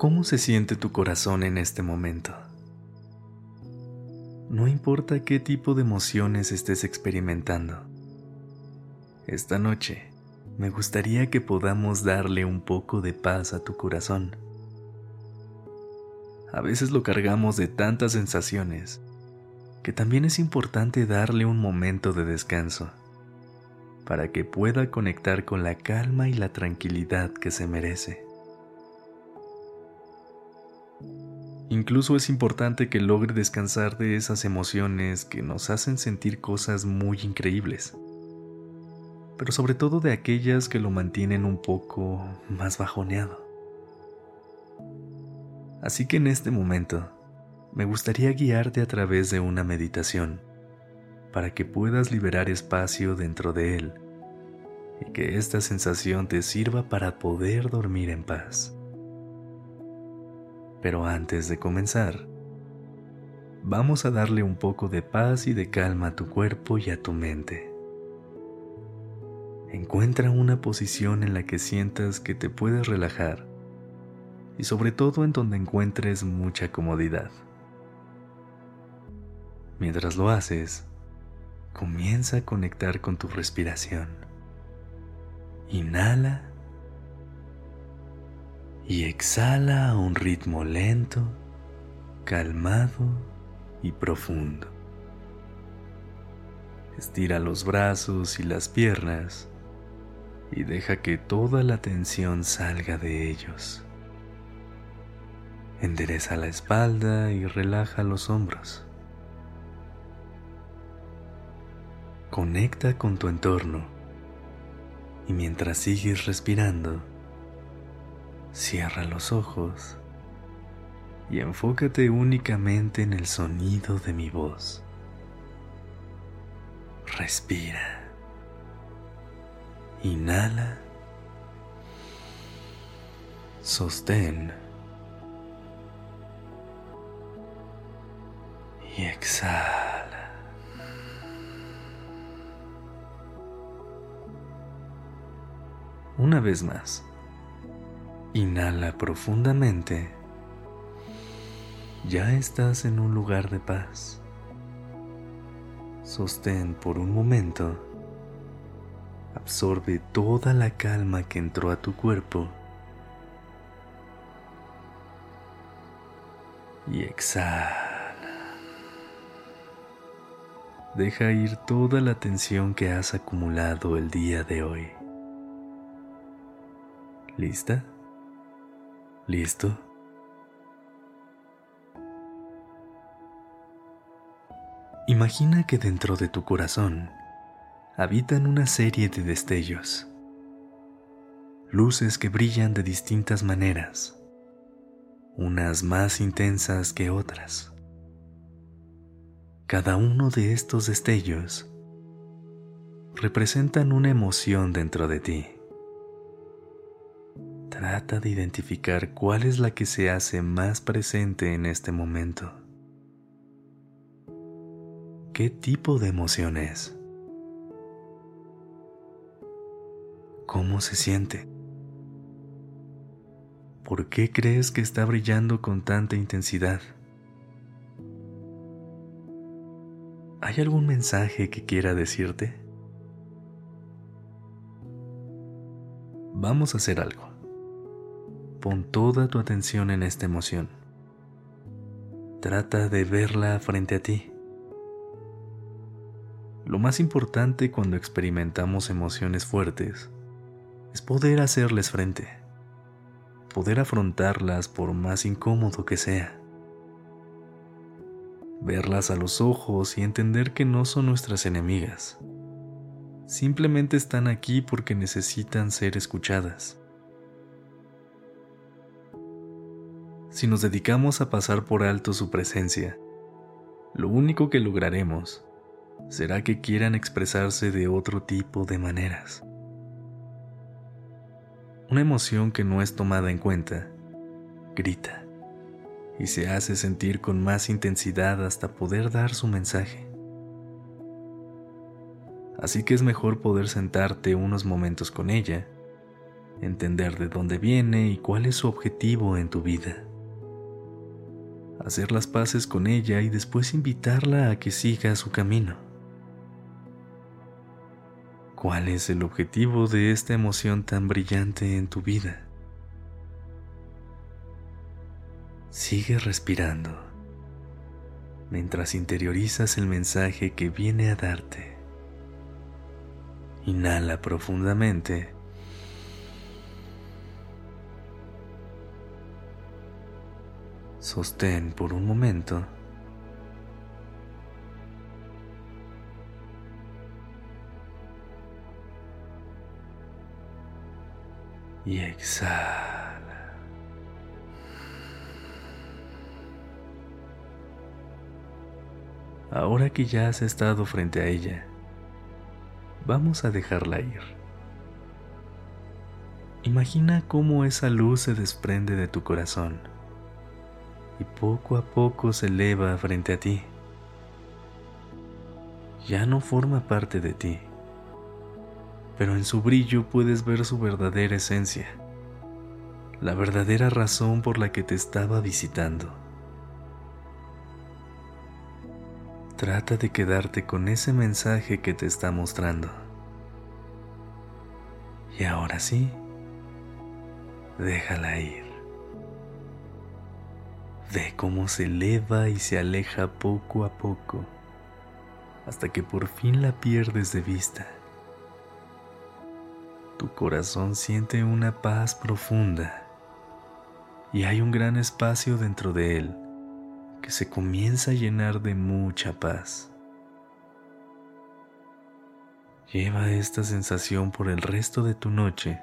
¿Cómo se siente tu corazón en este momento? No importa qué tipo de emociones estés experimentando. Esta noche me gustaría que podamos darle un poco de paz a tu corazón. A veces lo cargamos de tantas sensaciones que también es importante darle un momento de descanso para que pueda conectar con la calma y la tranquilidad que se merece. Incluso es importante que logre descansar de esas emociones que nos hacen sentir cosas muy increíbles, pero sobre todo de aquellas que lo mantienen un poco más bajoneado. Así que en este momento, me gustaría guiarte a través de una meditación para que puedas liberar espacio dentro de él y que esta sensación te sirva para poder dormir en paz. Pero antes de comenzar, vamos a darle un poco de paz y de calma a tu cuerpo y a tu mente. Encuentra una posición en la que sientas que te puedes relajar y sobre todo en donde encuentres mucha comodidad. Mientras lo haces, comienza a conectar con tu respiración. Inhala y exhala a un ritmo lento, calmado y profundo. Estira los brazos y las piernas y deja que toda la tensión salga de ellos. Endereza la espalda y relaja los hombros. Conecta con tu entorno y mientras sigues respirando, Cierra los ojos y enfócate únicamente en el sonido de mi voz. Respira. Inhala. Sostén. Y exhala. Una vez más. Inhala profundamente. Ya estás en un lugar de paz. Sostén por un momento. Absorbe toda la calma que entró a tu cuerpo. Y exhala. Deja ir toda la tensión que has acumulado el día de hoy. ¿Lista? ¿Listo? Imagina que dentro de tu corazón habitan una serie de destellos, luces que brillan de distintas maneras, unas más intensas que otras. Cada uno de estos destellos representan una emoción dentro de ti. Trata de identificar cuál es la que se hace más presente en este momento. ¿Qué tipo de emoción es? ¿Cómo se siente? ¿Por qué crees que está brillando con tanta intensidad? ¿Hay algún mensaje que quiera decirte? Vamos a hacer algo. Pon toda tu atención en esta emoción. Trata de verla frente a ti. Lo más importante cuando experimentamos emociones fuertes es poder hacerles frente, poder afrontarlas por más incómodo que sea, verlas a los ojos y entender que no son nuestras enemigas, simplemente están aquí porque necesitan ser escuchadas. Si nos dedicamos a pasar por alto su presencia, lo único que lograremos será que quieran expresarse de otro tipo de maneras. Una emoción que no es tomada en cuenta grita y se hace sentir con más intensidad hasta poder dar su mensaje. Así que es mejor poder sentarte unos momentos con ella, entender de dónde viene y cuál es su objetivo en tu vida. Hacer las paces con ella y después invitarla a que siga su camino. ¿Cuál es el objetivo de esta emoción tan brillante en tu vida? Sigue respirando mientras interiorizas el mensaje que viene a darte. Inhala profundamente. Sostén por un momento. Y exhala. Ahora que ya has estado frente a ella, vamos a dejarla ir. Imagina cómo esa luz se desprende de tu corazón y poco a poco se eleva frente a ti. Ya no forma parte de ti, pero en su brillo puedes ver su verdadera esencia, la verdadera razón por la que te estaba visitando. Trata de quedarte con ese mensaje que te está mostrando. Y ahora sí, déjala ir. Ve cómo se eleva y se aleja poco a poco, hasta que por fin la pierdes de vista. Tu corazón siente una paz profunda y hay un gran espacio dentro de él que se comienza a llenar de mucha paz. Lleva esta sensación por el resto de tu noche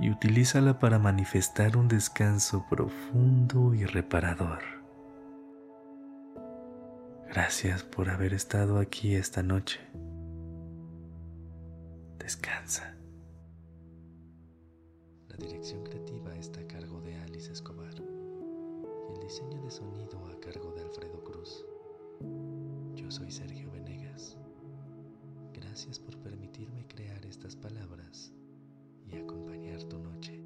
y utilízala para manifestar un descanso profundo y reparador. Gracias por haber estado aquí esta noche. Descansa. La dirección creativa está a cargo de Alice Escobar y el diseño de sonido a cargo de Alfredo Cruz. Yo soy Sergio Venegas. Gracias por y acompañar tu noche.